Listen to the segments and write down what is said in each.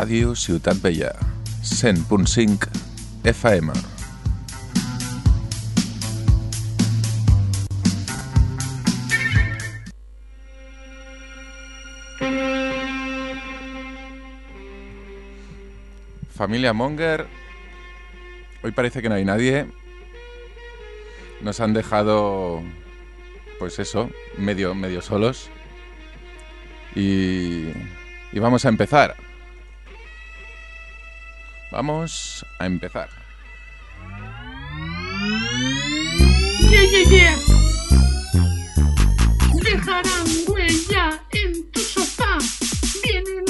Ràdio Ciutat Vella, 100.5 FM. Familia Monger, hoy parece que no hay nadie. Nos han dejado, pues eso, medio, medio solos. Y, y vamos a empezar. Vamos a empezar. Yeah, yeah, yeah. Dejarán huella en tu sofá. Vienen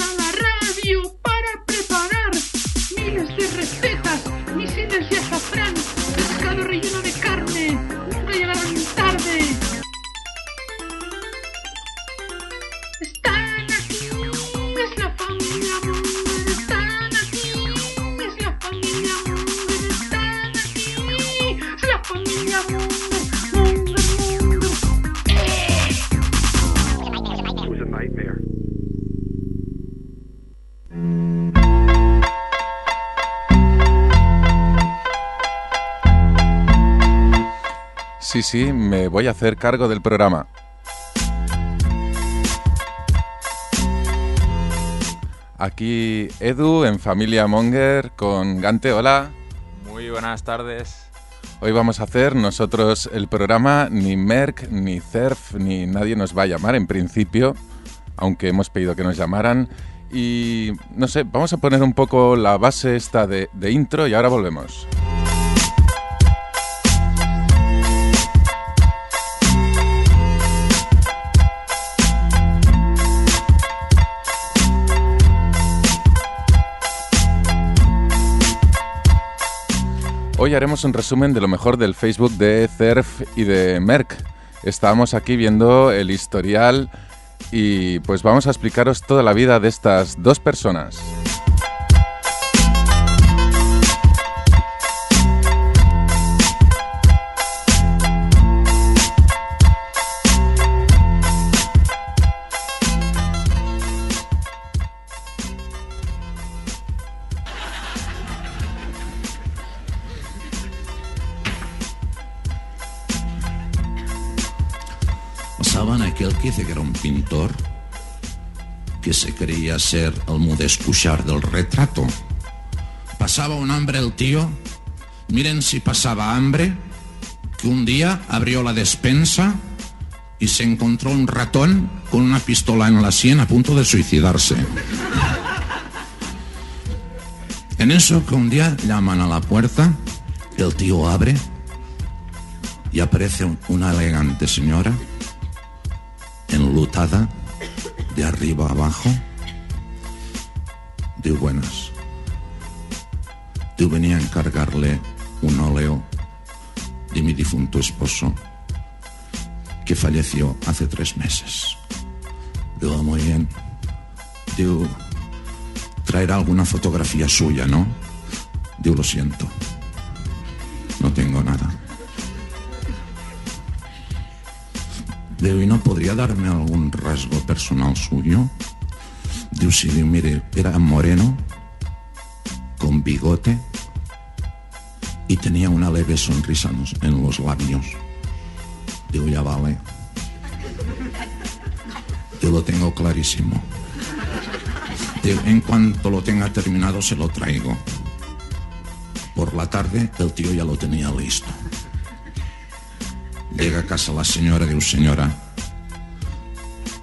Sí, sí, me voy a hacer cargo del programa. Aquí Edu en Familia Monger con Gante, hola. Muy buenas tardes. Hoy vamos a hacer nosotros el programa, ni Merck, ni CERF, ni nadie nos va a llamar en principio, aunque hemos pedido que nos llamaran. Y no sé, vamos a poner un poco la base esta de, de intro y ahora volvemos. Hoy haremos un resumen de lo mejor del Facebook de CERF y de Merck. Estábamos aquí viendo el historial y pues vamos a explicaros toda la vida de estas dos personas. Dice que era un pintor? Que se creía ser el Modest Cuixart del retrato. Pasaba un hambre el tío. Miren si pasaba hambre. Que un día abrió la despensa y se encontró un ratón con una pistola en la sien a punto de suicidarse. En eso que un día llaman a la puerta, el tío abre y aparece un- una elegante señora de arriba abajo. Diu buenas. Diu venía a encargarle un óleo de mi difunto esposo que falleció hace tres meses. Digo, "Ah, muy bien. Digo, traerá alguna fotografía suya, ¿no? Digo, lo siento. No tengo nada. Digo, ¿y no podría darme algún rasgo personal suyo? Digo, sí, mire, era moreno, con bigote y tenía una leve sonrisa en los, labios. Digo, ya vale. Yo lo tengo clarísimo. En cuanto lo tenga terminado se lo traigo. Por la tarde el tío ya lo tenía listo. Llega a casa la señora, diu, señora,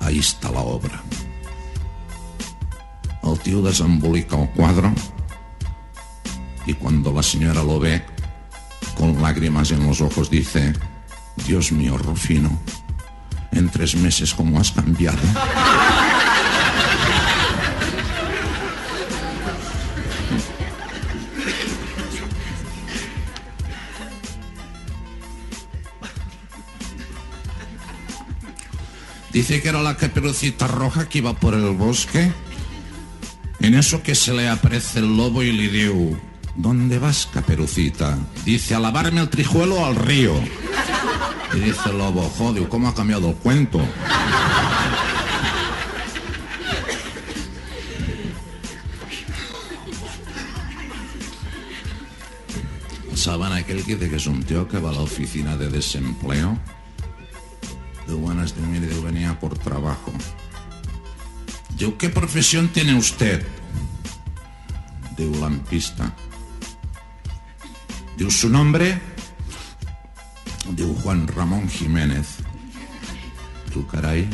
ahí está la obra. El tío desembolica el cuadro y cuando la señora lo ve, con lágrimas en los ojos, dice, Dios mío, Rufino, en tres meses cómo has cambiado. Dice que era la caperucita roja que iba por el bosque. En eso que se le aparece el lobo y le dijo, ¿dónde vas, caperucita? Dice, a lavarme el trijuelo al río. Y dice el lobo, jodio, ¿cómo ha cambiado el cuento? ¿Saben aquel que dice que es un tío que va a la oficina de desempleo? De buenas de mire, yo venía por trabajo. Digo, ¿qué profesión tiene usted? Digo, lampista. Digo, ¿su nombre? Digo, Juan Ramón Jiménez. Digo, caray.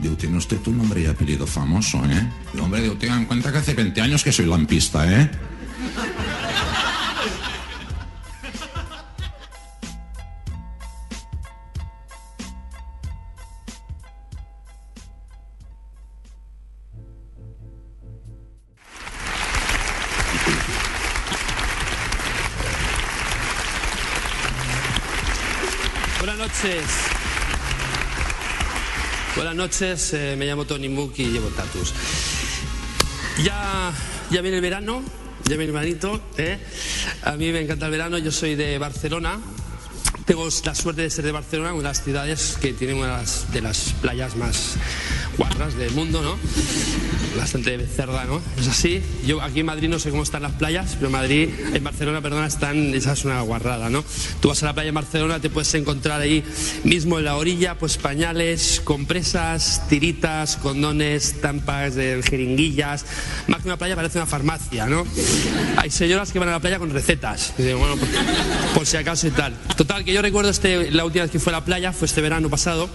Digo, tiene usted un nombre y apellido famoso, ¿eh? Digo, hombre, digo, tenga en cuenta que hace 20 años que soy lampista, ¿eh? Buenas noches. Buenas noches, eh, me llamo Tony Mook y llevo tatus. Ya, ya viene el verano, ya viene el veranito. ¿eh? A mí me encanta el verano, yo soy de Barcelona. Tengo la suerte de ser de Barcelona, una de las ciudades que tiene una de las, playas más guarras del mundo, ¿no? Bastante cerda, ¿no? Es así. Yo aquí en Madrid no sé cómo están las playas, pero en Madrid, en Barcelona, perdona, están, esa es una guarrada, ¿no? Tú vas a la playa en Barcelona, te puedes encontrar ahí mismo en la orilla, pues pañales, compresas, tiritas, condones, tampas de jeringuillas. Más que una playa parece una farmacia, ¿no? Hay señoras que van a la playa con recetas. Bueno, por, por si acaso y tal. Total, que yo recuerdo este, la última vez que fue a la playa, fue este verano pasado.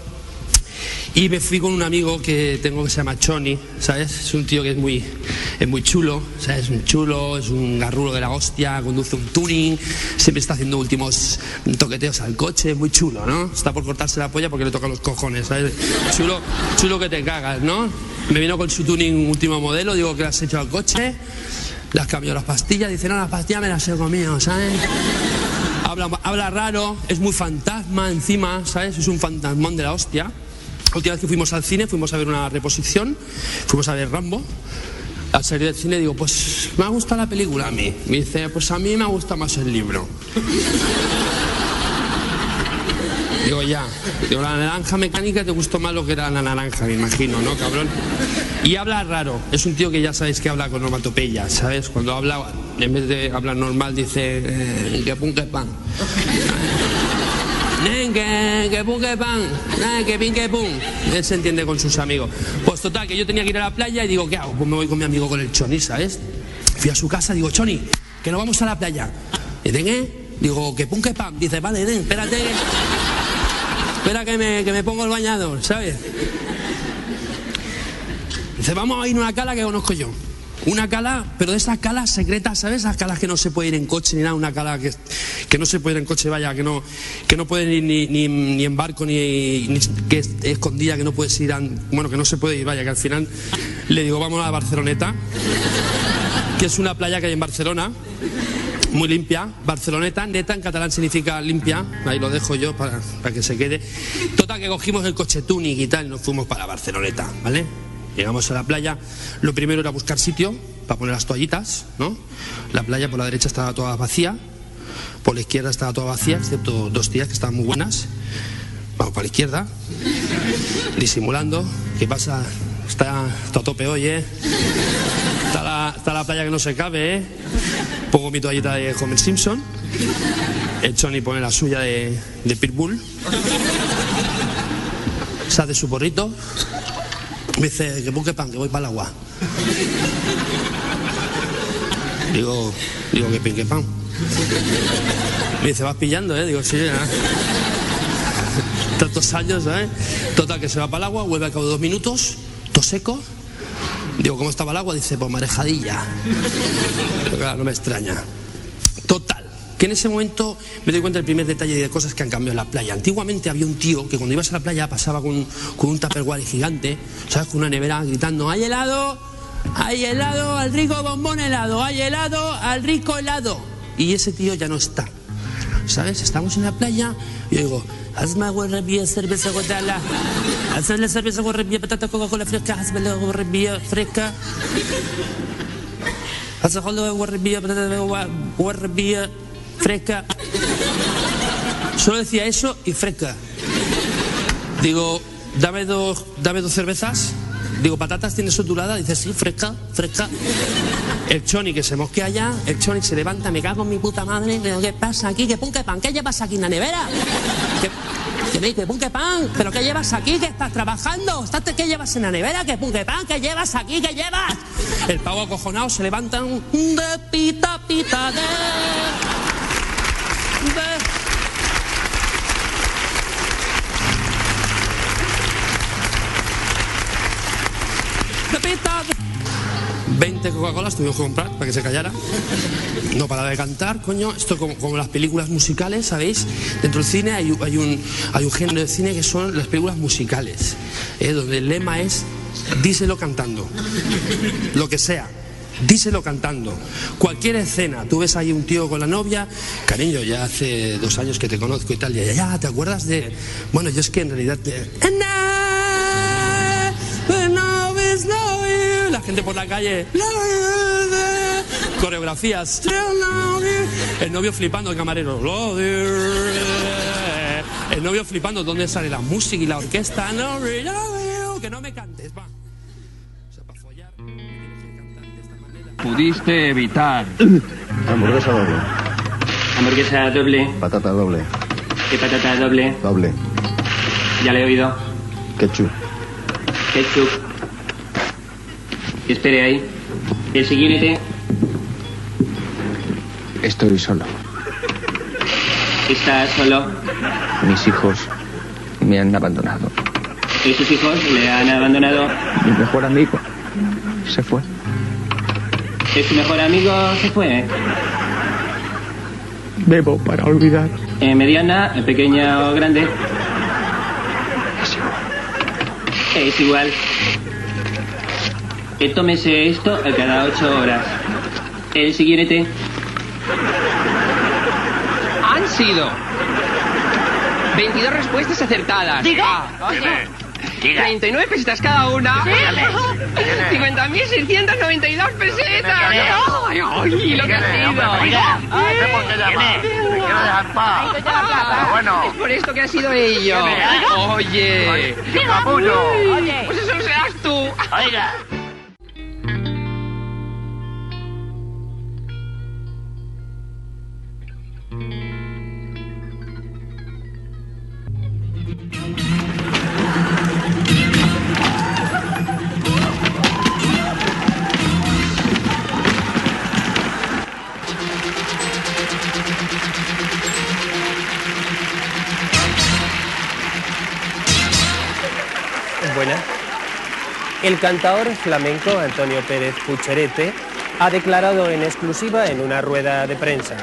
Y me fui con un amigo que tengo que se llama Choni, ¿sabes? Es un tío que es muy, es muy chulo, ¿sabes? Es un chulo, es un garrulo de la hostia, conduce un tuning, siempre está haciendo últimos toqueteos al coche, muy chulo, ¿no? Está por cortarse la polla porque le tocan los cojones, ¿sabes? Chulo, chulo que te cagas, ¿no? Me vino con su tuning último modelo, digo que le has hecho al coche, le has cambiado las pastillas, dice, no, las pastillas me las he comido, ¿sabes? Habla, habla raro, es muy fantasma encima, ¿sabes? Es un fantasmón de la hostia. Última vez que fuimos al cine, fuimos a ver una reposición, fuimos a ver Rambo. Al salir del cine digo, pues me ha gustado la película a mí. Me dice, pues a mí me gusta más el libro. Digo, ya. Digo, la naranja mecánica te gustó más lo que era la naranja, me imagino, ¿no, cabrón? Y habla raro. Es un tío que ya sabéis que habla con onomatopeya, ¿sabes? Cuando habla, en vez de hablar normal, dice, eh, que pum, que pan. Que, pan, que pin, pum. Él se entiende con sus amigos. Pues total, que yo tenía que ir a la playa y digo, ¿qué hago? Pues me voy con mi amigo con el Choni, ¿sabes? Fui a su casa, digo, Choni, que nos vamos a la playa. Y dice, ¿eh? Digo, que pum, que pan. Dice, vale, nen, espérate. Espera que me, que me pongo el bañador, ¿sabes? Dice, vamos a ir a una cala que conozco yo. Una cala, pero de esas calas secretas, ¿sabes? Esas calas que no se puede ir en coche ni nada, una cala que, que no se puede ir en coche, vaya, que no, que no puede ir ni, ni, ni en barco, ni, ni que es escondida, que no puedes ir, a, bueno, que no se puede ir, vaya, que al final le digo, vamos a Barceloneta, que es una playa que hay en Barcelona, muy limpia, Barceloneta, neta en catalán significa limpia, ahí lo dejo yo para, para que se quede. Total, que cogimos el coche tuning y tal, y nos fuimos para Barceloneta, ¿vale? Llegamos a la playa, lo primero era buscar sitio para poner las toallitas, ¿no? La playa por la derecha estaba toda vacía, por la izquierda estaba toda vacía, excepto dos tías que estaban muy buenas. Vamos para la izquierda, disimulando. ¿Qué pasa? Está, está a tope hoy, ¿eh? Está la, está la playa que no se cabe, ¿eh? Pongo mi toallita de Homer Simpson. El Johnny pone la suya de, de Pitbull. Se hace su porrito. Me dice, que busque pan, que voy para el agua. Digo, digo, que pinque pan. Me dice, vas pillando, ¿eh? Digo, sí, ¿eh? Tantos años, ¿eh? Total, que se va para el agua, vuelve al cabo de dos minutos, todo seco. Digo, ¿cómo estaba el agua? Dice, pues marejadilla. Claro, no me extraña. Total, que en ese momento me doy cuenta del primer detalle de cosas que han cambiado en la playa. Antiguamente había un tío que cuando ibas a la playa pasaba con, con un tupperware gigante, ¿sabes? Con una nevera gritando, ¡hay helado! ¡Hay helado! ¡Al rico bombón helado! ¡Hay helado! ¡Al rico helado! Y ese tío ya no está. ¿Sabes? Estamos en la playa y yo digo, hazme guarrabía, cerveza gotala. Hazme la cerveza guarrabía, patata, Coca-Cola fresca, hazme la guarrabía fresca. Hazme la guarrabía, patata, guarrabía fresca. Solo decía eso y fresca. Digo, dame dos, dame dos cervezas Digo, ¿patatas tienes suturada? Dice, sí, fresca, fresca. El choni que se mosquea ya, el choni se levanta, me cago en mi puta madre. Digo, ¿Qué pasa aquí? ¿Qué pun que pan? ¿Qué llevas aquí en la nevera? ¿Qué, me dice, pun que pan? ¿Pero qué llevas aquí? ¿Qué estás trabajando? ¿Estás, ¿Qué llevas en la nevera? ¿Qué pun que pan? ¿Qué llevas aquí? ¿Qué llevas? El pavo acojonado se levanta de pita pita de... de pita de- 20 Coca-Colas tuvimos que comprar para que se callara. No para de cantar, coño. Esto como, como las películas musicales, ¿sabéis? Dentro del cine hay, un- hay un, género de cine que son las películas musicales, ¿eh? donde el lema es díselo cantando. Lo que sea. Díselo cantando. Cualquier escena, tú ves ahí un tío con la novia, cariño, ya hace dos años que te conozco y tal, ya, ya, ¿te acuerdas de...? Bueno, yo es que en realidad... te- La gente por la calle... Coreografías. El novio flipando, el camarero. El novio flipando, ¿dónde sale la música y la orquesta? No. Que no me cantes, va. O sea, para follar, me tienes que cantar de esta manera. Pudiste evitar. Hamburguesa doble, Hamburguesa doble, patata doble, y patata doble, doble, ya le he oído. ketchup. Ketchup. Espere ahí. El siguiente Estoy solo. está solo. Mis hijos me han abandonado. Y sus hijos le han abandonado. Mi mejor amigo se fue. Y su mejor amigo se fue. Bebo para olvidar. Eh, mediana, eh, pequeña o grande. Es igual. Eh, tómese esto a cada ocho horas. El siguiente. Han sido 22 respuestas acertadas. Diga. 39 pesetas cada una. 50.692 pesetas. Ay, ay, lo que ha sido. Bueno, Es por esto que ha sido ello. Oye. capullo. Pues eso serás tú. Oiga. El cantador flamenco Antonio Pérez Pucherete ha declarado en exclusiva en una rueda de prensa.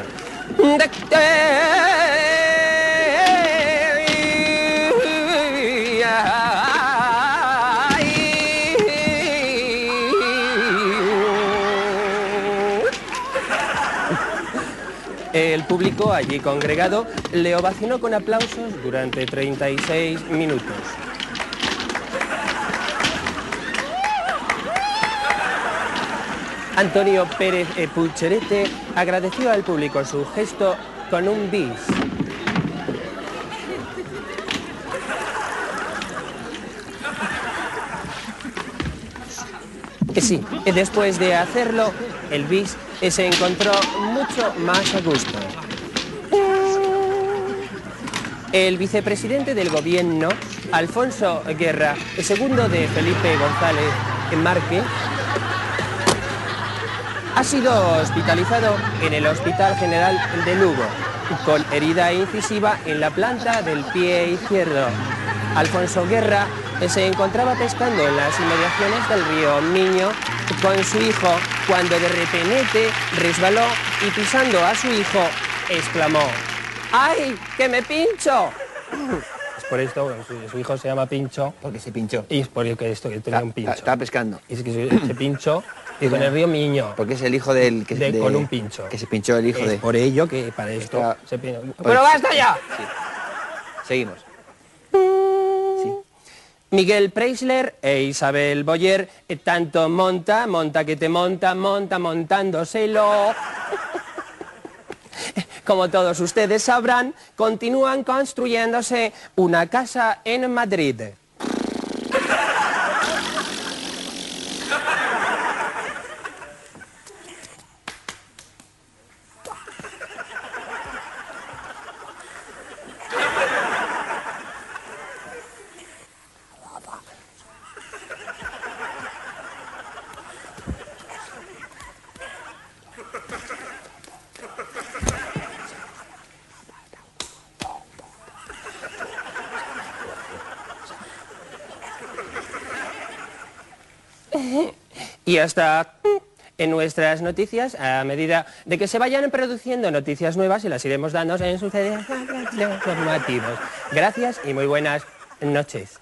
El público allí congregado le ovacionó con aplausos durante 36 minutos. Antonio Pérez eh, Pucherete agradeció al público su gesto con un bis. Eh, Sí, eh, después de hacerlo, el bis se encontró mucho más a gusto. El vicepresidente del gobierno, Alfonso Guerra, segundo de Felipe González Marque, ha sido hospitalizado en el Hospital General de Lugo con herida incisiva en la planta del pie izquierdo. Alfonso Guerra se encontraba pescando en las inmediaciones del río Miño con su hijo cuando de repente resbaló y pisando a su hijo exclamó ¡Ay, que me pincho! Es por esto, bueno, su, su hijo se llama Pincho Porque se pinchó. y es por eso que esto que tenía un pincho. Estaba pescando. Y es que se, se pinchó y con el río Miño. Porque es el hijo del que De- de- con un pincho. Que se pinchó el hijo Es de. por ello que para esto Está- se pincha. Pues- ¡Pero basta ya! Seguimos. Miguel Preisler e Isabel Boyer, eh, tanto monta, monta que te monta, monta montándoselo. Como todos ustedes sabrán, continúan construyéndose una casa en Madrid. Y hasta en nuestras noticias, a medida de que se vayan produciendo noticias nuevas y las iremos dando en sucedidos informativos. Gracias y muy buenas noches.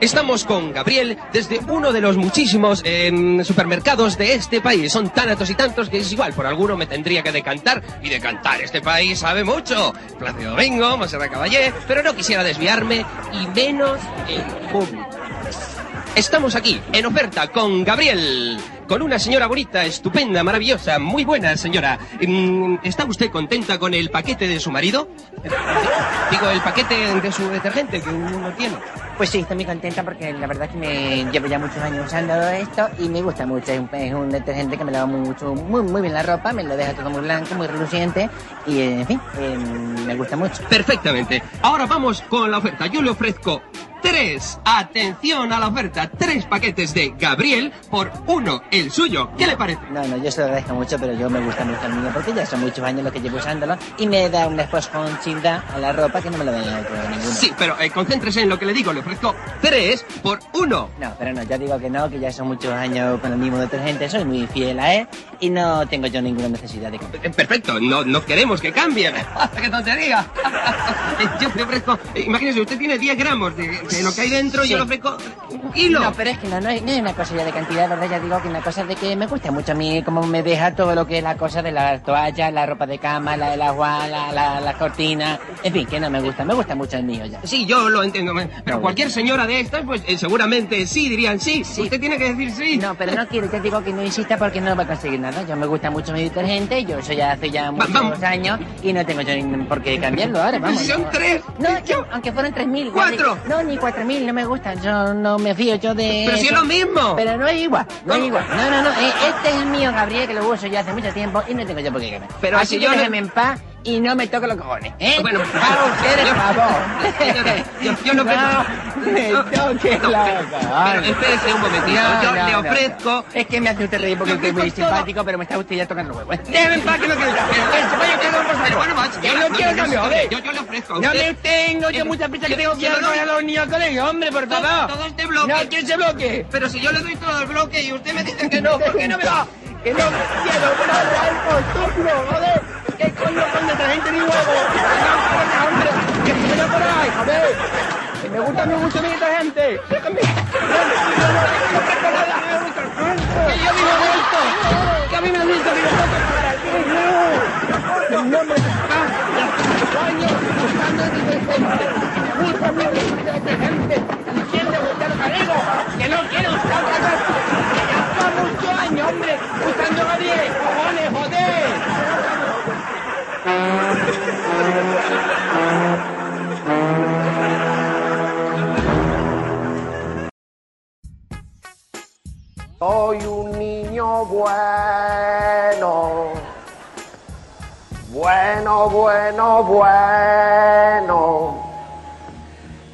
Estamos con Gabriel desde uno de los muchísimos em, supermercados de este país. Son tantos y tantos que es igual, por alguno me tendría que decantar. Y decantar, este país sabe mucho. Plácido Domingo, Monserrat Caballé, pero no quisiera desviarme y menos en público. Estamos aquí, en oferta, con Gabriel, con una señora bonita, estupenda, maravillosa, muy buena señora. Mm, ¿Está usted contenta con el paquete de su marido? Digo, el paquete de su detergente que uno tiene. Pues sí, estoy muy contenta porque la verdad es que me llevo ya muchos años usando esto y me gusta mucho. Es un, es un detergente que me lava mucho, muy, muy bien la ropa, me lo deja todo muy blanco, muy reluciente y, en fin, eh, me gusta mucho. Perfectamente. Ahora vamos con la oferta. Yo le ofrezco tres, atención a la oferta, tres paquetes de Gabriel por uno, el suyo. ¿Qué le parece? No, no, yo se lo agradezco mucho, pero yo me gusta mucho el mío porque ya son muchos años los que llevo usándolo y me da una esponjita a la ropa que no me lo da ninguno. Sí, pero eh, concéntrese en lo que le digo. Le ofrezco tres por uno. No, pero no, ya digo que no, que ya son muchos años con el mismo detergente, soy muy fiel a él y no tengo yo ninguna necesidad de cambiar. Eh, Perfecto, no, no queremos que cambien. ¡Qué tontería! yo le ofrezco, eh, imagínese, usted tiene 10 gramos de, de lo que hay dentro, Sí. yo le ofrezco un kilo. No, pero es que no, no, es, no una cosa ya de cantidad, ¿verdad? Ya digo que una cosa de que me gusta mucho a mí, como me deja todo lo que es la cosa de las toallas, la ropa de cama, la del agua, la, la, la cortina, en fin, que no me gusta, me gusta mucho el mío ya. Sí, yo lo entiendo, pero No, cualquier señora de estas, pues eh, seguramente sí dirían sí. Usted tiene que decir sí. No, pero no quiero, te digo que no insista porque no va a conseguir nada. Yo me gusta mucho mi detergente, yo eso ya hace ya muchos años y no tengo yo por qué cambiarlo ahora, vamos. Son tres. No, que aunque fueran tres mil. ¡Cuatro! No, ni cuatro mil, no me gustan, yo no me fío yo de Pero si es lo mismo. Pero no es igual, no es igual. No, no, no, eh, este es el mío, Gabriel, que lo uso ya hace mucho tiempo y no tengo yo por qué cambiar. Pero Así yo déjeme en paz y no me toque los cojones, ¿eh? Bueno, haga usted el yo- favor. Yo, yo no, No, me toque No, la pero- pero espérese un momentito. No, yo no, le no, ofrezco. Es que me hace usted reír porque estoy muy simpático, pero me está usted ya tocando los huevos. Déjeme en paz que no quiero Yo no no, quiero no, no, cambiar, no, joder. yo- yo le ofrezco a No usted- me tengo yo mucha prisa que yo- tengo que yo ir a los niños al colegio, hombre, por favor. todo este bloque. No, ¿quién se bloque? Pero si yo le doy todo el bloque y usted me dice que no, ¿por qué no me da? Que no quiero nada, el estúpido, joder. ¿Qué coño con detergente ni huevo? No, coño, hombre. Que se me da por ahí, joder. A detergente. Déjame. Que yo vivo de esto. Que a mí me han dicho que yo que pagar aquí. No. Buscando el. Me gusta a mi detergente. ¿Quién le gusta lo que no quiero usar otra ya lleva muchos años, hombre, usando Gabriel. Cojones, Soy un niño bueno, bueno, bueno, bueno.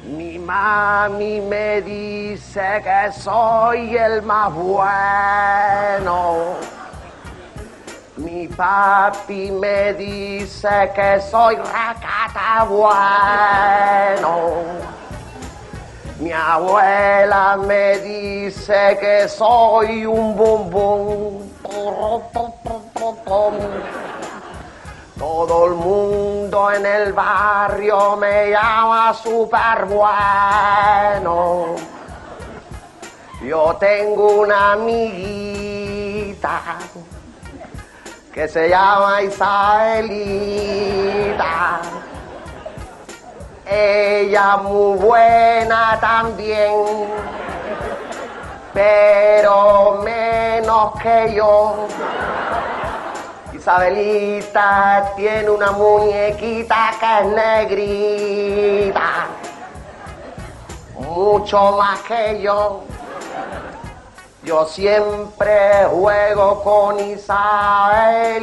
Mi mami me dice que soy el más bueno. Mi papi me dice que soy racata bueno. Mi abuela me dice que soy un bombón. Todo el mundo en el barrio me llama super bueno. Yo tengo una amiguita que se llama Isabelita. Ella muy buena también, pero menos que yo. Isabelita tiene una muñequita que es negrita, mucho más que yo. Yo siempre juego con Isabelita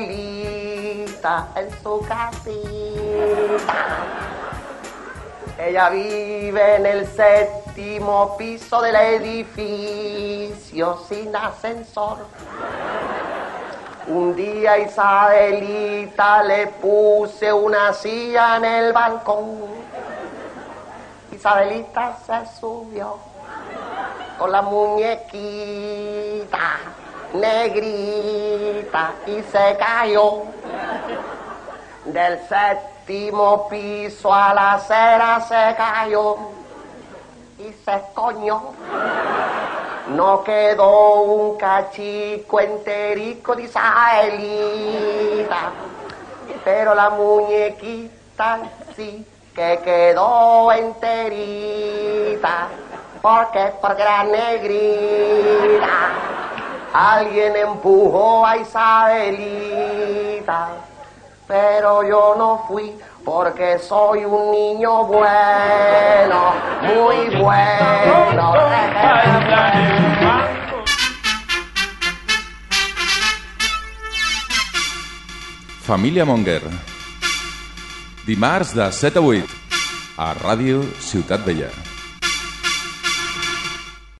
en su casita. Ella vive en el séptimo piso del edificio sin ascensor. Un día Isabelita le puse una silla en el balcón Isabelita se subió con la muñequita negrita y se cayó del séptimo piso a la acera se cayó y se coñó. No quedó un cachico enterico de Isabelita, pero la muñequita sí que quedó enterita, porque porque era negrita. Alguien empujó a Isabelita, pero yo no fui porque soy un niño bueno, muy bueno. Família Monger. Dimarts de 7 a 8 a Ràdio Ciutat Vella.